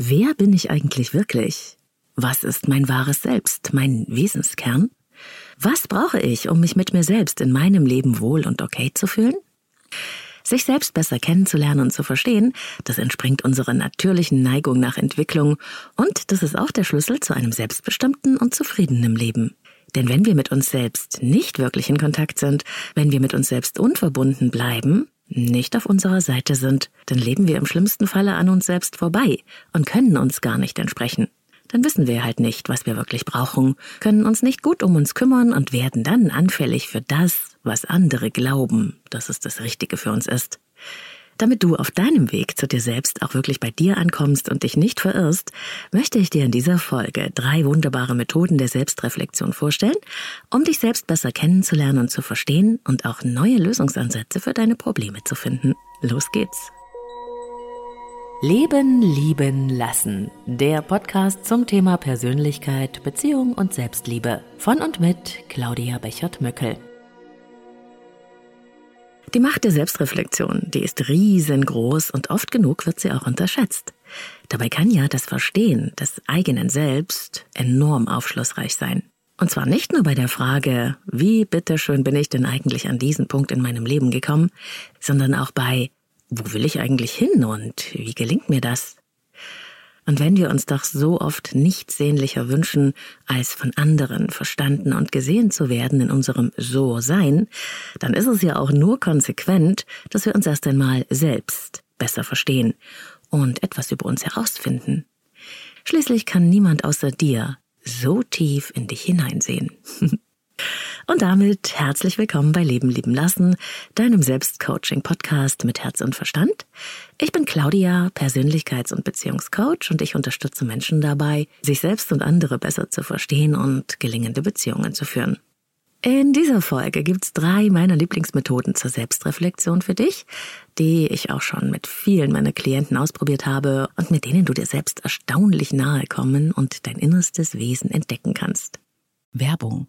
Wer bin ich eigentlich wirklich? Was ist mein wahres Selbst, mein Wesenskern? Was brauche ich, um mich mit mir selbst in meinem Leben wohl und okay zu fühlen? Sich selbst besser kennenzulernen und zu verstehen, das entspringt unserer natürlichen Neigung nach Entwicklung und das ist auch der Schlüssel zu einem selbstbestimmten und zufriedenen Leben. Denn wenn wir mit uns selbst nicht wirklich in Kontakt sind, wenn wir mit uns selbst unverbunden bleiben, nicht auf unserer Seite sind, dann leben wir im schlimmsten Falle an uns selbst vorbei und können uns gar nicht entsprechen. Dann wissen wir halt nicht, was wir wirklich brauchen, können uns nicht gut um uns kümmern und werden dann anfällig für das, was andere glauben, dass es das Richtige für uns ist. Damit du auf deinem Weg zu dir selbst auch wirklich bei dir ankommst und dich nicht verirrst, möchte ich dir in dieser Folge drei wunderbare Methoden der Selbstreflexion vorstellen, um dich selbst besser kennenzulernen und zu verstehen und auch neue Lösungsansätze für deine Probleme zu finden. Los geht's! Leben, lieben, lassen. Der Podcast zum Thema Persönlichkeit, Beziehung und Selbstliebe. Von und mit Claudia Bechert-Möckel. Die Macht der Selbstreflexion, die ist riesengroß und oft genug wird sie auch unterschätzt. Dabei kann ja das Verstehen des eigenen Selbst enorm aufschlussreich sein. Und zwar nicht nur bei der Frage, wie bitteschön bin ich denn eigentlich an diesen Punkt in meinem Leben gekommen, sondern auch bei, wo will ich eigentlich hin und wie gelingt mir das? Und wenn wir uns doch so oft nichts sehnlicher wünschen, als von anderen verstanden und gesehen zu werden in unserem So-Sein, dann ist es ja auch nur konsequent, dass wir uns erst einmal selbst besser verstehen und etwas über uns herausfinden. Schließlich kann niemand außer dir so tief in dich hineinsehen. Und damit herzlich willkommen bei Leben lieben lassen, deinem Selbstcoaching-Podcast mit Herz und Verstand. Ich bin Claudia, Persönlichkeits- und Beziehungscoach und ich unterstütze Menschen dabei, sich selbst und andere besser zu verstehen und gelingende Beziehungen zu führen. In dieser Folge gibt's drei meiner Lieblingsmethoden zur Selbstreflexion für dich, die ich auch schon mit vielen meiner Klienten ausprobiert habe und mit denen du dir selbst erstaunlich nahe kommen und dein innerstes Wesen entdecken kannst. Werbung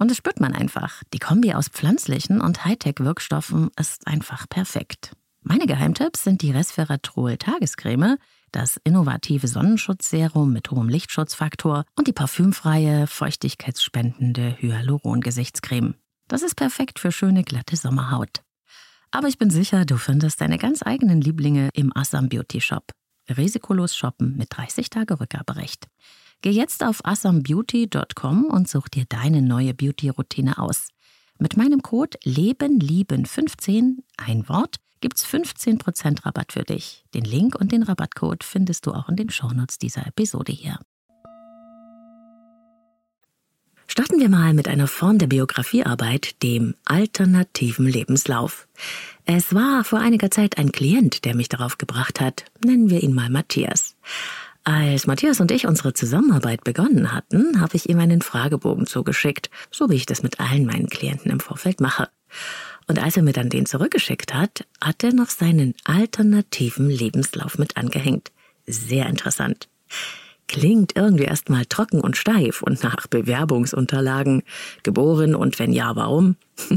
Und das spürt man einfach. Die Kombi aus pflanzlichen und Hightech-Wirkstoffen ist einfach perfekt. Meine Geheimtipps sind die Resveratrol Tagescreme, das innovative Sonnenschutzserum mit hohem Lichtschutzfaktor und die parfümfreie, feuchtigkeitsspendende Hyaluron-Gesichtscreme. Das ist perfekt für schöne, glatte Sommerhaut. Aber ich bin sicher, du findest deine ganz eigenen Lieblinge im Assam Beauty Shop. Risikolos shoppen mit 30 Tage Rückgaberecht. Geh jetzt auf asambeauty.com und such dir deine neue Beauty-Routine aus. Mit meinem Code LebenLieben15, ein Wort, gibt's 15% Rabatt für dich. Den Link und den Rabattcode findest du auch in den Shownotes dieser Episode hier. Starten wir mal mit einer Form der Biografiearbeit, dem alternativen Lebenslauf. Es war vor einiger Zeit ein Klient, der mich darauf gebracht hat, nennen wir ihn mal Matthias. Als Matthias und ich unsere Zusammenarbeit begonnen hatten, habe ich ihm einen Fragebogen zugeschickt, so wie ich das mit allen meinen Klienten im Vorfeld mache. Und als er mir dann den zurückgeschickt hat, hat er noch seinen alternativen Lebenslauf mit angehängt. Sehr interessant. Klingt irgendwie erstmal trocken und steif und nach Bewerbungsunterlagen. Geboren und wenn ja, warum?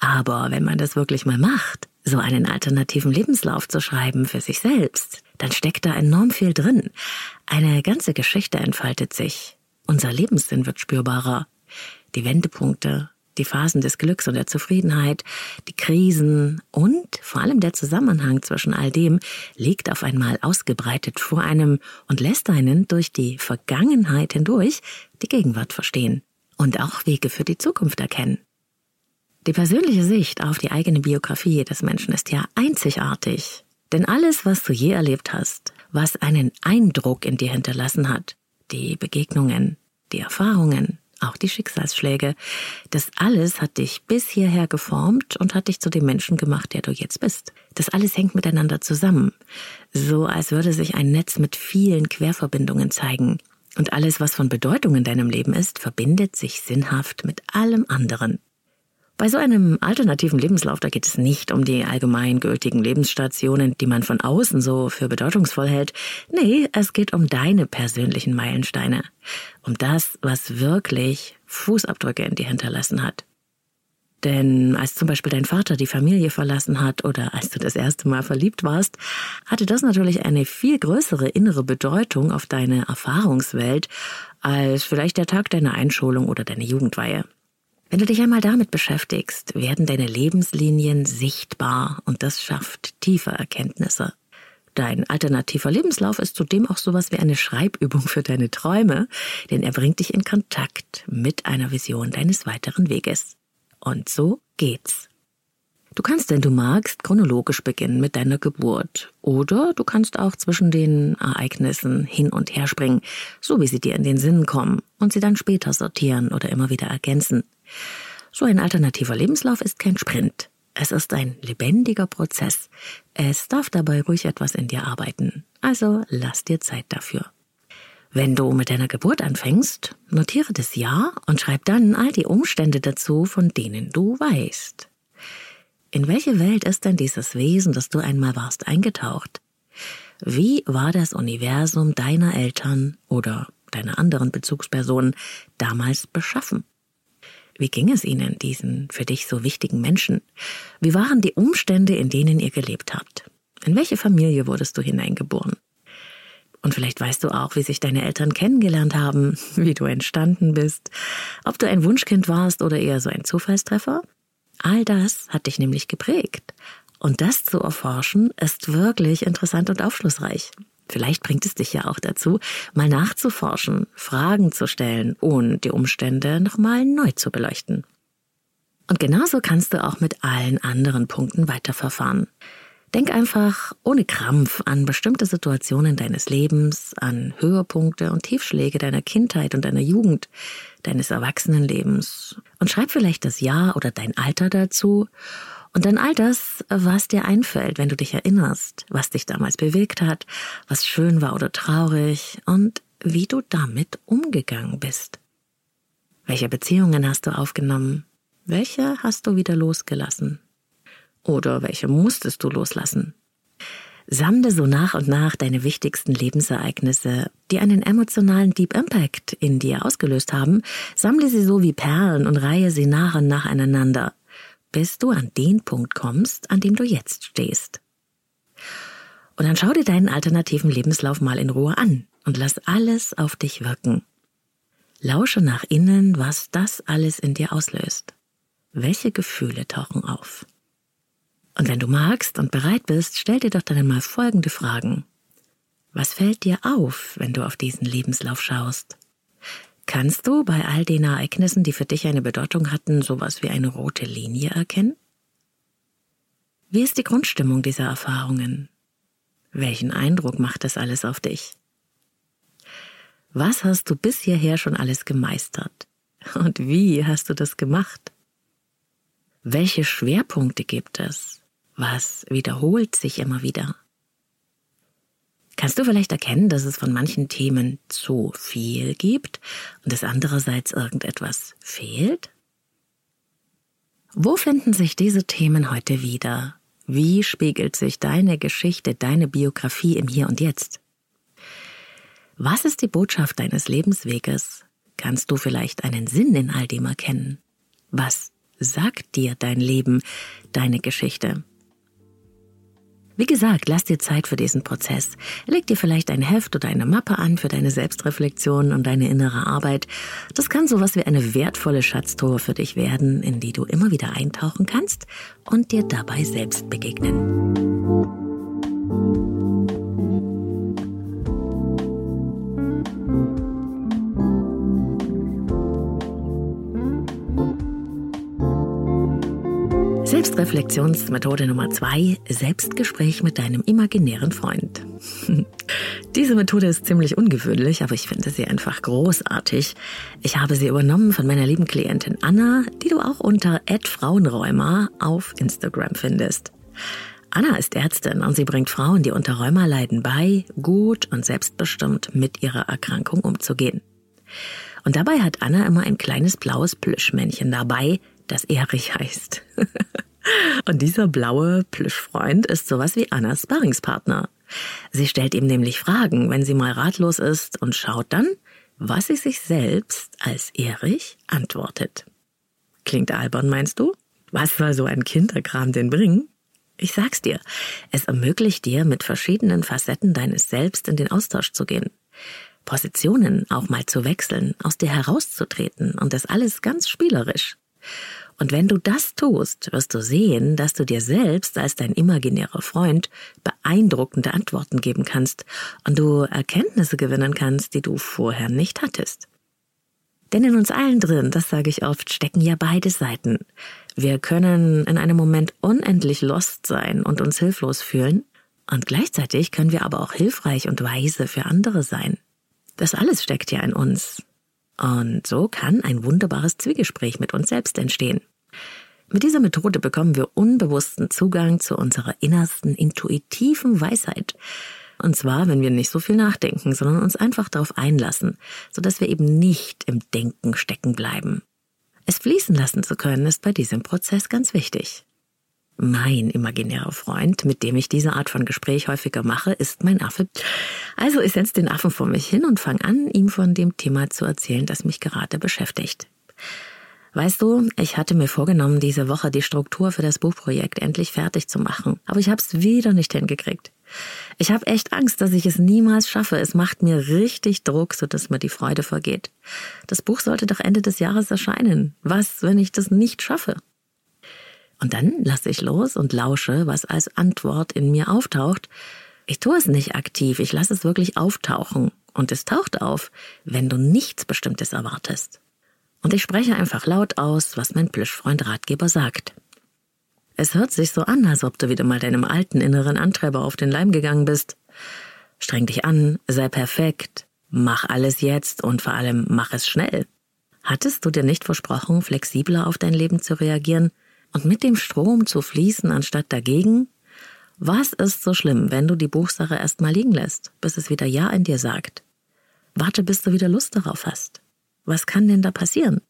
Aber wenn man das wirklich mal macht, so einen alternativen Lebenslauf zu schreiben für sich selbst, dann steckt da enorm viel drin. Eine ganze Geschichte entfaltet sich. Unser Lebenssinn wird spürbarer. Die Wendepunkte, die Phasen des Glücks und der Zufriedenheit, die Krisen und vor allem der Zusammenhang zwischen all dem liegt auf einmal ausgebreitet vor einem und lässt einen durch die Vergangenheit hindurch die Gegenwart verstehen und auch Wege für die Zukunft erkennen. Die persönliche Sicht auf die eigene Biografie des Menschen ist ja einzigartig. Denn alles, was du je erlebt hast, was einen Eindruck in dir hinterlassen hat, die Begegnungen, die Erfahrungen, auch die Schicksalsschläge. Das alles hat dich bis hierher geformt und hat dich zu dem Menschen gemacht, der du jetzt bist. Das alles hängt miteinander zusammen. So als würde sich ein Netz mit vielen Querverbindungen zeigen. Und alles, was von Bedeutung in deinem Leben ist, verbindet sich sinnhaft mit allem anderen. Bei so einem alternativen Lebenslauf, da geht es nicht um die allgemeingültigen Lebensstationen, die man von außen so für bedeutungsvoll hält. Nee, es geht um deine persönlichen Meilensteine. Um das, was wirklich Fußabdrücke in dir hinterlassen hat. Denn als zum Beispiel dein Vater die Familie verlassen hat oder als du das erste Mal verliebt warst, hatte das natürlich eine viel größere innere Bedeutung auf deine Erfahrungswelt als vielleicht der Tag deiner Einschulung oder deine Jugendweihe. Wenn du dich einmal damit beschäftigst, werden deine Lebenslinien sichtbar und das schafft tiefe Erkenntnisse. Dein alternativer Lebenslauf ist zudem auch sowas wie eine Schreibübung für deine Träume, denn er bringt dich in Kontakt mit einer Vision deines weiteren Weges. Und so geht's. Du kannst, wenn du magst, chronologisch beginnen mit deiner Geburt. Oder du kannst auch zwischen den Ereignissen hin und her springen, so wie sie dir in den Sinn kommen, und sie dann später sortieren oder immer wieder ergänzen. So ein alternativer Lebenslauf ist kein Sprint. Es ist ein lebendiger Prozess. Es darf dabei ruhig etwas in dir arbeiten. Also lass dir Zeit dafür. Wenn du mit deiner Geburt anfängst, notiere das Jahr und schreib dann all die Umstände dazu, von denen du weißt. In welche Welt ist denn dieses Wesen, das du einmal warst, eingetaucht? Wie war das Universum deiner Eltern oder deiner anderen Bezugspersonen damals beschaffen? Wie ging es Ihnen, diesen für dich so wichtigen Menschen? Wie waren die Umstände, in denen ihr gelebt habt? In welche Familie wurdest du hineingeboren? Und vielleicht weißt du auch, wie sich deine Eltern kennengelernt haben, wie du entstanden bist, ob du ein Wunschkind warst oder eher so ein Zufallstreffer. All das hat dich nämlich geprägt. Und das zu erforschen, ist wirklich interessant und aufschlussreich. Vielleicht bringt es dich ja auch dazu, mal nachzuforschen, Fragen zu stellen und die Umstände nochmal neu zu beleuchten. Und genauso kannst du auch mit allen anderen Punkten weiterverfahren. Denk einfach ohne Krampf an bestimmte Situationen deines Lebens, an Höhepunkte und Tiefschläge deiner Kindheit und deiner Jugend, deines Erwachsenenlebens und schreib vielleicht das Jahr oder dein Alter dazu und dann all das, was dir einfällt, wenn du dich erinnerst, was dich damals bewegt hat, was schön war oder traurig und wie du damit umgegangen bist. Welche Beziehungen hast du aufgenommen? Welche hast du wieder losgelassen? Oder welche musstest du loslassen? Sammle so nach und nach deine wichtigsten Lebensereignisse, die einen emotionalen Deep Impact in dir ausgelöst haben, sammle sie so wie Perlen und reihe sie nach und nach aneinander bis du an den Punkt kommst, an dem du jetzt stehst. Und dann schau dir deinen alternativen Lebenslauf mal in Ruhe an und lass alles auf dich wirken. Lausche nach innen, was das alles in dir auslöst. Welche Gefühle tauchen auf? Und wenn du magst und bereit bist, stell dir doch dann einmal folgende Fragen. Was fällt dir auf, wenn du auf diesen Lebenslauf schaust? Kannst du bei all den Ereignissen, die für dich eine Bedeutung hatten, sowas wie eine rote Linie erkennen? Wie ist die Grundstimmung dieser Erfahrungen? Welchen Eindruck macht das alles auf dich? Was hast du bis hierher schon alles gemeistert? Und wie hast du das gemacht? Welche Schwerpunkte gibt es? Was wiederholt sich immer wieder? Kannst du vielleicht erkennen, dass es von manchen Themen zu viel gibt und dass andererseits irgendetwas fehlt? Wo finden sich diese Themen heute wieder? Wie spiegelt sich deine Geschichte, deine Biografie im Hier und Jetzt? Was ist die Botschaft deines Lebensweges? Kannst du vielleicht einen Sinn in all dem erkennen? Was sagt dir dein Leben, deine Geschichte? Wie gesagt, lass dir Zeit für diesen Prozess. Leg dir vielleicht ein Heft oder eine Mappe an für deine Selbstreflexion und deine innere Arbeit. Das kann sowas wie eine wertvolle Schatztruhe für dich werden, in die du immer wieder eintauchen kannst und dir dabei selbst begegnen. Selbstreflexionsmethode Nummer zwei, Selbstgespräch mit deinem imaginären Freund. Diese Methode ist ziemlich ungewöhnlich, aber ich finde sie einfach großartig. Ich habe sie übernommen von meiner lieben Klientin Anna, die du auch unter Frauenräumer auf Instagram findest. Anna ist Ärztin und sie bringt Frauen, die unter Rheuma leiden, bei, gut und selbstbestimmt mit ihrer Erkrankung umzugehen. Und dabei hat Anna immer ein kleines blaues Plüschmännchen dabei, das Erich heißt. Und dieser blaue Plüschfreund ist sowas wie Annas Sparringspartner. Sie stellt ihm nämlich Fragen, wenn sie mal ratlos ist und schaut dann, was sie sich selbst als Erich antwortet. Klingt albern, meinst du? Was soll so ein Kinderkram denn bringen? Ich sag's dir, es ermöglicht dir, mit verschiedenen Facetten deines Selbst in den Austausch zu gehen. Positionen auch mal zu wechseln, aus dir herauszutreten und das alles ganz spielerisch. Und wenn du das tust, wirst du sehen, dass du dir selbst als dein imaginärer Freund beeindruckende Antworten geben kannst und du Erkenntnisse gewinnen kannst, die du vorher nicht hattest. Denn in uns allen drin, das sage ich oft, stecken ja beide Seiten. Wir können in einem Moment unendlich lost sein und uns hilflos fühlen, und gleichzeitig können wir aber auch hilfreich und weise für andere sein. Das alles steckt ja in uns. Und so kann ein wunderbares Zwiegespräch mit uns selbst entstehen. Mit dieser Methode bekommen wir unbewussten Zugang zu unserer innersten intuitiven Weisheit. Und zwar, wenn wir nicht so viel nachdenken, sondern uns einfach darauf einlassen, sodass wir eben nicht im Denken stecken bleiben. Es fließen lassen zu können, ist bei diesem Prozess ganz wichtig. Mein imaginärer Freund, mit dem ich diese Art von Gespräch häufiger mache, ist mein Affe. Also ich setze den Affen vor mich hin und fange an, ihm von dem Thema zu erzählen, das mich gerade beschäftigt. Weißt du, ich hatte mir vorgenommen, diese Woche die Struktur für das Buchprojekt endlich fertig zu machen, aber ich habe es wieder nicht hingekriegt. Ich habe echt Angst, dass ich es niemals schaffe. Es macht mir richtig Druck, so dass mir die Freude vergeht. Das Buch sollte doch Ende des Jahres erscheinen. Was, wenn ich das nicht schaffe? Und dann lasse ich los und lausche, was als Antwort in mir auftaucht. Ich tue es nicht aktiv, ich lasse es wirklich auftauchen. Und es taucht auf, wenn du nichts Bestimmtes erwartest. Und ich spreche einfach laut aus, was mein Plüschfreund Ratgeber sagt. Es hört sich so an, als ob du wieder mal deinem alten inneren Antreiber auf den Leim gegangen bist. Streng dich an, sei perfekt, mach alles jetzt und vor allem mach es schnell. Hattest du dir nicht versprochen, flexibler auf dein Leben zu reagieren, und mit dem Strom zu fließen anstatt dagegen? Was ist so schlimm, wenn du die Buchsache erstmal liegen lässt, bis es wieder Ja in dir sagt? Warte, bis du wieder Lust darauf hast. Was kann denn da passieren?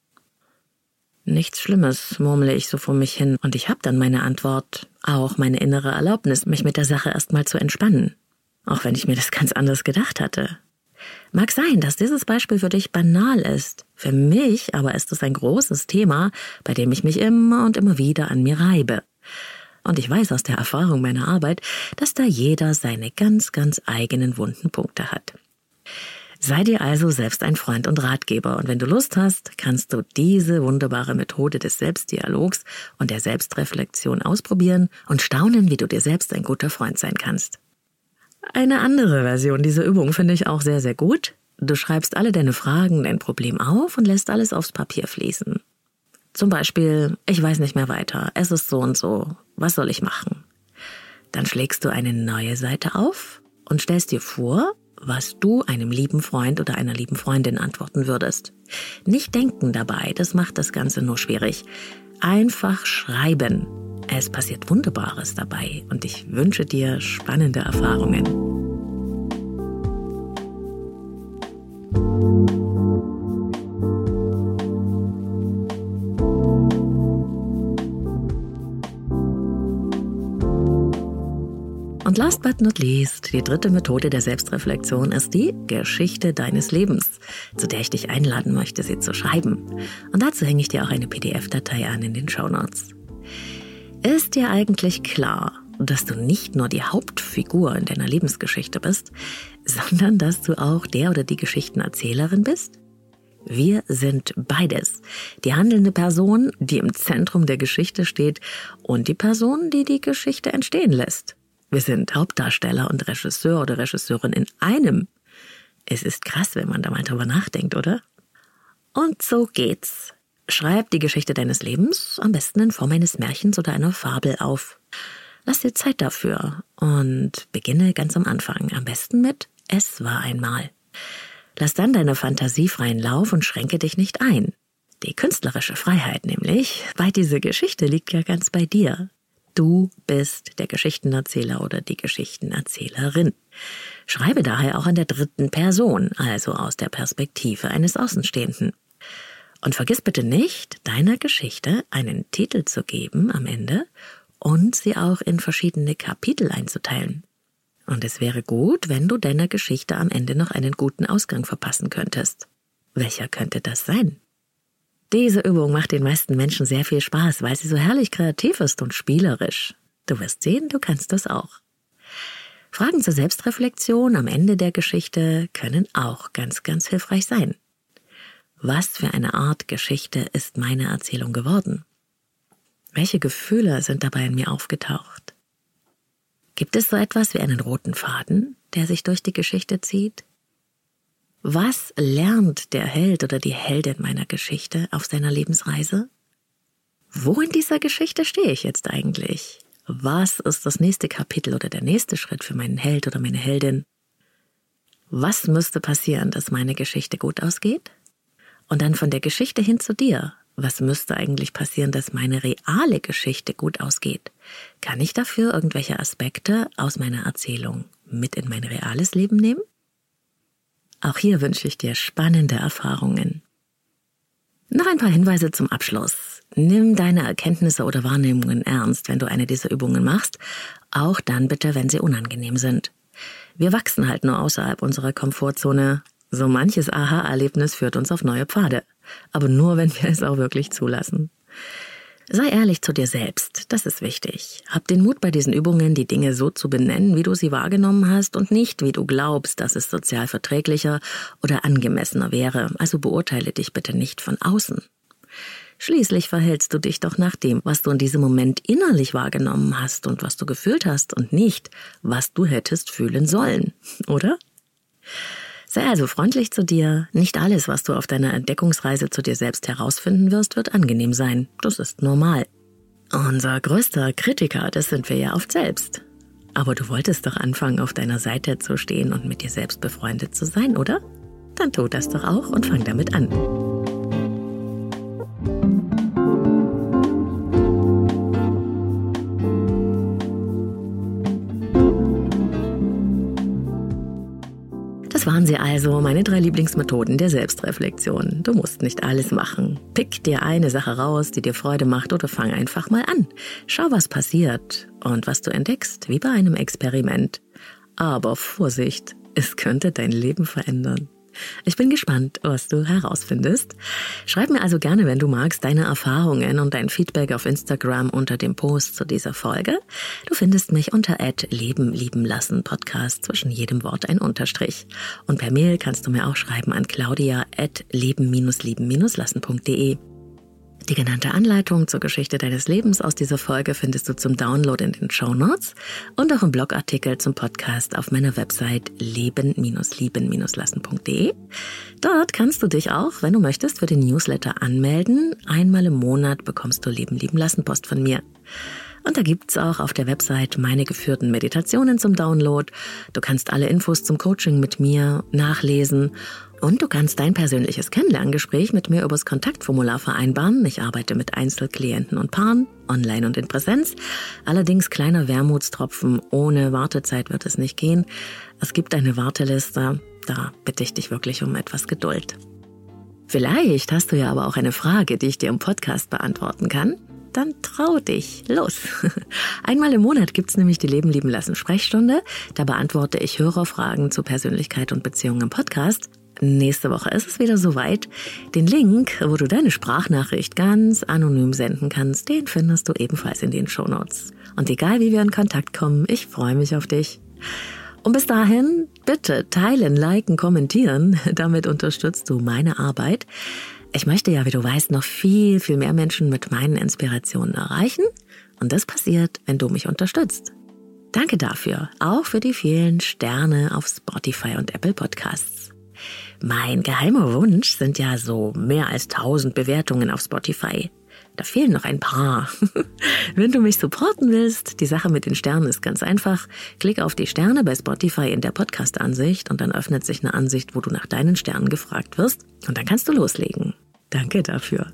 Nichts Schlimmes, murmle ich so vor mich hin, und ich habe dann meine Antwort, auch meine innere Erlaubnis, mich mit der Sache erstmal zu entspannen. Auch wenn ich mir das ganz anders gedacht hatte. Mag sein, dass dieses Beispiel für dich banal ist. Für mich aber ist es ein großes Thema, bei dem ich mich immer und immer wieder an mir reibe. Und ich weiß aus der Erfahrung meiner Arbeit, dass da jeder seine ganz, ganz eigenen wunden Punkte hat. Sei dir also selbst ein Freund und Ratgeber und wenn du Lust hast, kannst du diese wunderbare Methode des Selbstdialogs und der Selbstreflexion ausprobieren und staunen, wie du dir selbst ein guter Freund sein kannst. Eine andere Version dieser Übung finde ich auch sehr, sehr gut. Du schreibst alle deine Fragen, dein Problem auf und lässt alles aufs Papier fließen. Zum Beispiel, ich weiß nicht mehr weiter, es ist so und so, was soll ich machen? Dann schlägst du eine neue Seite auf und stellst dir vor, was du einem lieben Freund oder einer lieben Freundin antworten würdest. Nicht denken dabei, das macht das Ganze nur schwierig. Einfach schreiben. Es passiert Wunderbares dabei und ich wünsche dir spannende Erfahrungen. Und last but not least, die dritte Methode der Selbstreflexion ist die Geschichte deines Lebens, zu der ich dich einladen möchte, sie zu schreiben. Und dazu hänge ich dir auch eine PDF-Datei an in den Show Notes. Ist dir eigentlich klar, dass du nicht nur die Hauptfigur in deiner Lebensgeschichte bist, sondern dass du auch der oder die Geschichtenerzählerin bist? Wir sind beides. Die handelnde Person, die im Zentrum der Geschichte steht, und die Person, die die Geschichte entstehen lässt. Wir sind Hauptdarsteller und Regisseur oder Regisseurin in einem. Es ist krass, wenn man da mal drüber nachdenkt, oder? Und so geht's. Schreib die Geschichte deines Lebens am besten in Form eines Märchens oder einer Fabel auf. Lass dir Zeit dafür und beginne ganz am Anfang. Am besten mit Es war einmal. Lass dann deine Fantasie freien Lauf und schränke dich nicht ein. Die künstlerische Freiheit nämlich bei dieser Geschichte liegt ja ganz bei dir. Du bist der Geschichtenerzähler oder die Geschichtenerzählerin. Schreibe daher auch in der dritten Person, also aus der Perspektive eines Außenstehenden. Und vergiss bitte nicht, deiner Geschichte einen Titel zu geben am Ende und sie auch in verschiedene Kapitel einzuteilen. Und es wäre gut, wenn du deiner Geschichte am Ende noch einen guten Ausgang verpassen könntest. Welcher könnte das sein? Diese Übung macht den meisten Menschen sehr viel Spaß, weil sie so herrlich kreativ ist und spielerisch. Du wirst sehen, du kannst das auch. Fragen zur Selbstreflexion am Ende der Geschichte können auch ganz, ganz hilfreich sein. Was für eine Art Geschichte ist meine Erzählung geworden? Welche Gefühle sind dabei in mir aufgetaucht? Gibt es so etwas wie einen roten Faden, der sich durch die Geschichte zieht? Was lernt der Held oder die Heldin meiner Geschichte auf seiner Lebensreise? Wo in dieser Geschichte stehe ich jetzt eigentlich? Was ist das nächste Kapitel oder der nächste Schritt für meinen Held oder meine Heldin? Was müsste passieren, dass meine Geschichte gut ausgeht? Und dann von der Geschichte hin zu dir. Was müsste eigentlich passieren, dass meine reale Geschichte gut ausgeht? Kann ich dafür irgendwelche Aspekte aus meiner Erzählung mit in mein reales Leben nehmen? Auch hier wünsche ich dir spannende Erfahrungen. Noch ein paar Hinweise zum Abschluss. Nimm deine Erkenntnisse oder Wahrnehmungen ernst, wenn du eine dieser Übungen machst, auch dann bitte, wenn sie unangenehm sind. Wir wachsen halt nur außerhalb unserer Komfortzone so manches Aha-Erlebnis führt uns auf neue Pfade, aber nur, wenn wir es auch wirklich zulassen. Sei ehrlich zu dir selbst, das ist wichtig. Hab den Mut bei diesen Übungen, die Dinge so zu benennen, wie du sie wahrgenommen hast und nicht, wie du glaubst, dass es sozial verträglicher oder angemessener wäre. Also beurteile dich bitte nicht von außen. Schließlich verhältst du dich doch nach dem, was du in diesem Moment innerlich wahrgenommen hast und was du gefühlt hast und nicht, was du hättest fühlen sollen, oder? Sei also freundlich zu dir. Nicht alles, was du auf deiner Entdeckungsreise zu dir selbst herausfinden wirst, wird angenehm sein. Das ist normal. Unser größter Kritiker, das sind wir ja oft selbst. Aber du wolltest doch anfangen, auf deiner Seite zu stehen und mit dir selbst befreundet zu sein, oder? Dann tu das doch auch und fang damit an. Waren sie also, meine drei Lieblingsmethoden der Selbstreflexion. Du musst nicht alles machen. Pick dir eine Sache raus, die dir Freude macht oder fang einfach mal an. Schau, was passiert und was du entdeckst, wie bei einem Experiment. Aber Vorsicht, es könnte dein Leben verändern. Ich bin gespannt, was du herausfindest. Schreib mir also gerne, wenn du magst, deine Erfahrungen und dein Feedback auf Instagram unter dem Post zu dieser Folge. Du findest mich unter Leben lieben lassen Podcast zwischen jedem Wort ein Unterstrich. Und per Mail kannst du mir auch schreiben an claudia at leben-lieben-lassen.de. Die genannte Anleitung zur Geschichte deines Lebens aus dieser Folge findest du zum Download in den Show Notes und auch im Blogartikel zum Podcast auf meiner Website leben-lieben-lassen.de. Dort kannst du dich auch, wenn du möchtest, für den Newsletter anmelden. Einmal im Monat bekommst du Leben lieben lassen Post von mir. Und da gibt's auch auf der Website meine geführten Meditationen zum Download. Du kannst alle Infos zum Coaching mit mir nachlesen und du kannst dein persönliches Kennenlerngespräch mit mir übers Kontaktformular vereinbaren. Ich arbeite mit Einzelklienten und Paaren, online und in Präsenz. Allerdings kleiner Wermutstropfen, ohne Wartezeit wird es nicht gehen. Es gibt eine Warteliste, da bitte ich dich wirklich um etwas Geduld. Vielleicht hast du ja aber auch eine Frage, die ich dir im Podcast beantworten kann. Dann trau dich. Los. Einmal im Monat gibt's nämlich die Leben lieben lassen Sprechstunde. Da beantworte ich Hörerfragen zu Persönlichkeit und Beziehungen im Podcast. Nächste Woche ist es wieder soweit. Den Link, wo du deine Sprachnachricht ganz anonym senden kannst, den findest du ebenfalls in den Shownotes. Und egal wie wir in Kontakt kommen, ich freue mich auf dich. Und bis dahin, bitte teilen, liken, kommentieren. Damit unterstützt du meine Arbeit. Ich möchte ja, wie du weißt, noch viel, viel mehr Menschen mit meinen Inspirationen erreichen. Und das passiert, wenn du mich unterstützt. Danke dafür, auch für die vielen Sterne auf Spotify und Apple Podcasts. Mein geheimer Wunsch sind ja so mehr als 1000 Bewertungen auf Spotify. Da fehlen noch ein paar. Wenn du mich supporten willst, die Sache mit den Sternen ist ganz einfach. Klick auf die Sterne bei Spotify in der Podcast-Ansicht und dann öffnet sich eine Ansicht, wo du nach deinen Sternen gefragt wirst. Und dann kannst du loslegen. Danke dafür.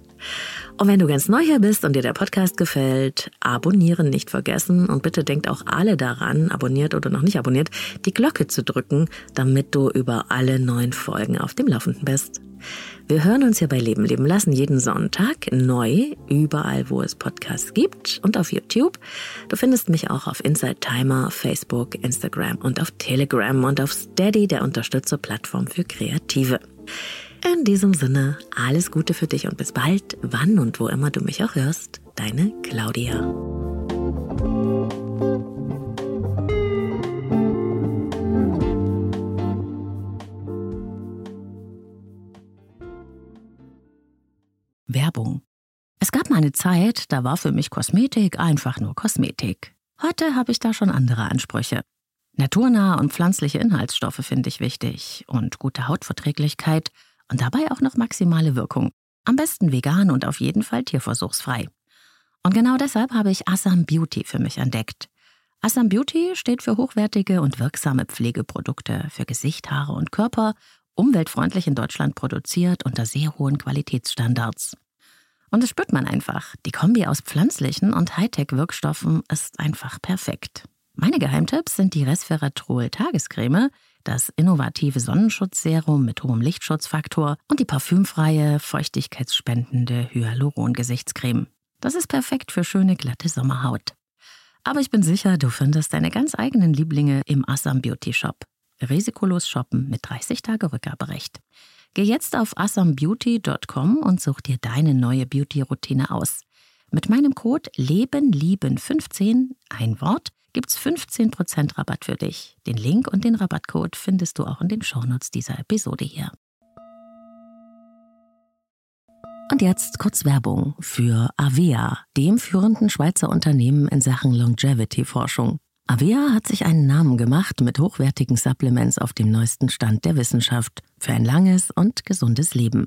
Und wenn du ganz neu hier bist und dir der Podcast gefällt, abonnieren nicht vergessen und bitte denkt auch alle daran, abonniert oder noch nicht abonniert, die Glocke zu drücken, damit du über alle neuen Folgen auf dem Laufenden bist. Wir hören uns hier bei Leben leben lassen jeden Sonntag neu, überall wo es Podcasts gibt und auf YouTube. Du findest mich auch auf Inside Timer, Facebook, Instagram und auf Telegram und auf Steady, der Unterstützerplattform für Kreative. In diesem Sinne, alles Gute für dich und bis bald, wann und wo immer du mich auch hörst. Deine Claudia. Werbung. Es gab mal eine Zeit, da war für mich Kosmetik einfach nur Kosmetik. Heute habe ich da schon andere Ansprüche. Naturnahe und pflanzliche Inhaltsstoffe finde ich wichtig und gute Hautverträglichkeit – und dabei auch noch maximale Wirkung. Am besten vegan und auf jeden Fall tierversuchsfrei. Und genau deshalb habe ich Assam Beauty für mich entdeckt. Assam Beauty steht für hochwertige und wirksame Pflegeprodukte für Gesicht, Haare und Körper, umweltfreundlich in Deutschland produziert unter sehr hohen Qualitätsstandards. Und das spürt man einfach. Die Kombi aus pflanzlichen und Hightech-Wirkstoffen ist einfach perfekt. Meine Geheimtipps sind die Resveratrol Tagescreme, das innovative Sonnenschutzserum mit hohem Lichtschutzfaktor und die parfümfreie, feuchtigkeitsspendende Hyaluron-Gesichtscreme. Das ist perfekt für schöne, glatte Sommerhaut. Aber ich bin sicher, du findest deine ganz eigenen Lieblinge im Assam Beauty Shop. Risikolos shoppen mit 30 Tage Rückgaberecht. Geh jetzt auf assambeauty.com und such dir deine neue Beauty-Routine aus. Mit meinem Code LebenLieben15, ein Wort, gibt's 15% Rabatt für dich. Den Link und den Rabattcode findest du auch in den Shownotes dieser Episode hier. Und jetzt kurz Werbung für Avea, dem führenden Schweizer Unternehmen in Sachen Longevity-Forschung. Avea hat sich einen Namen gemacht mit hochwertigen Supplements auf dem neuesten Stand der Wissenschaft für ein langes und gesundes Leben.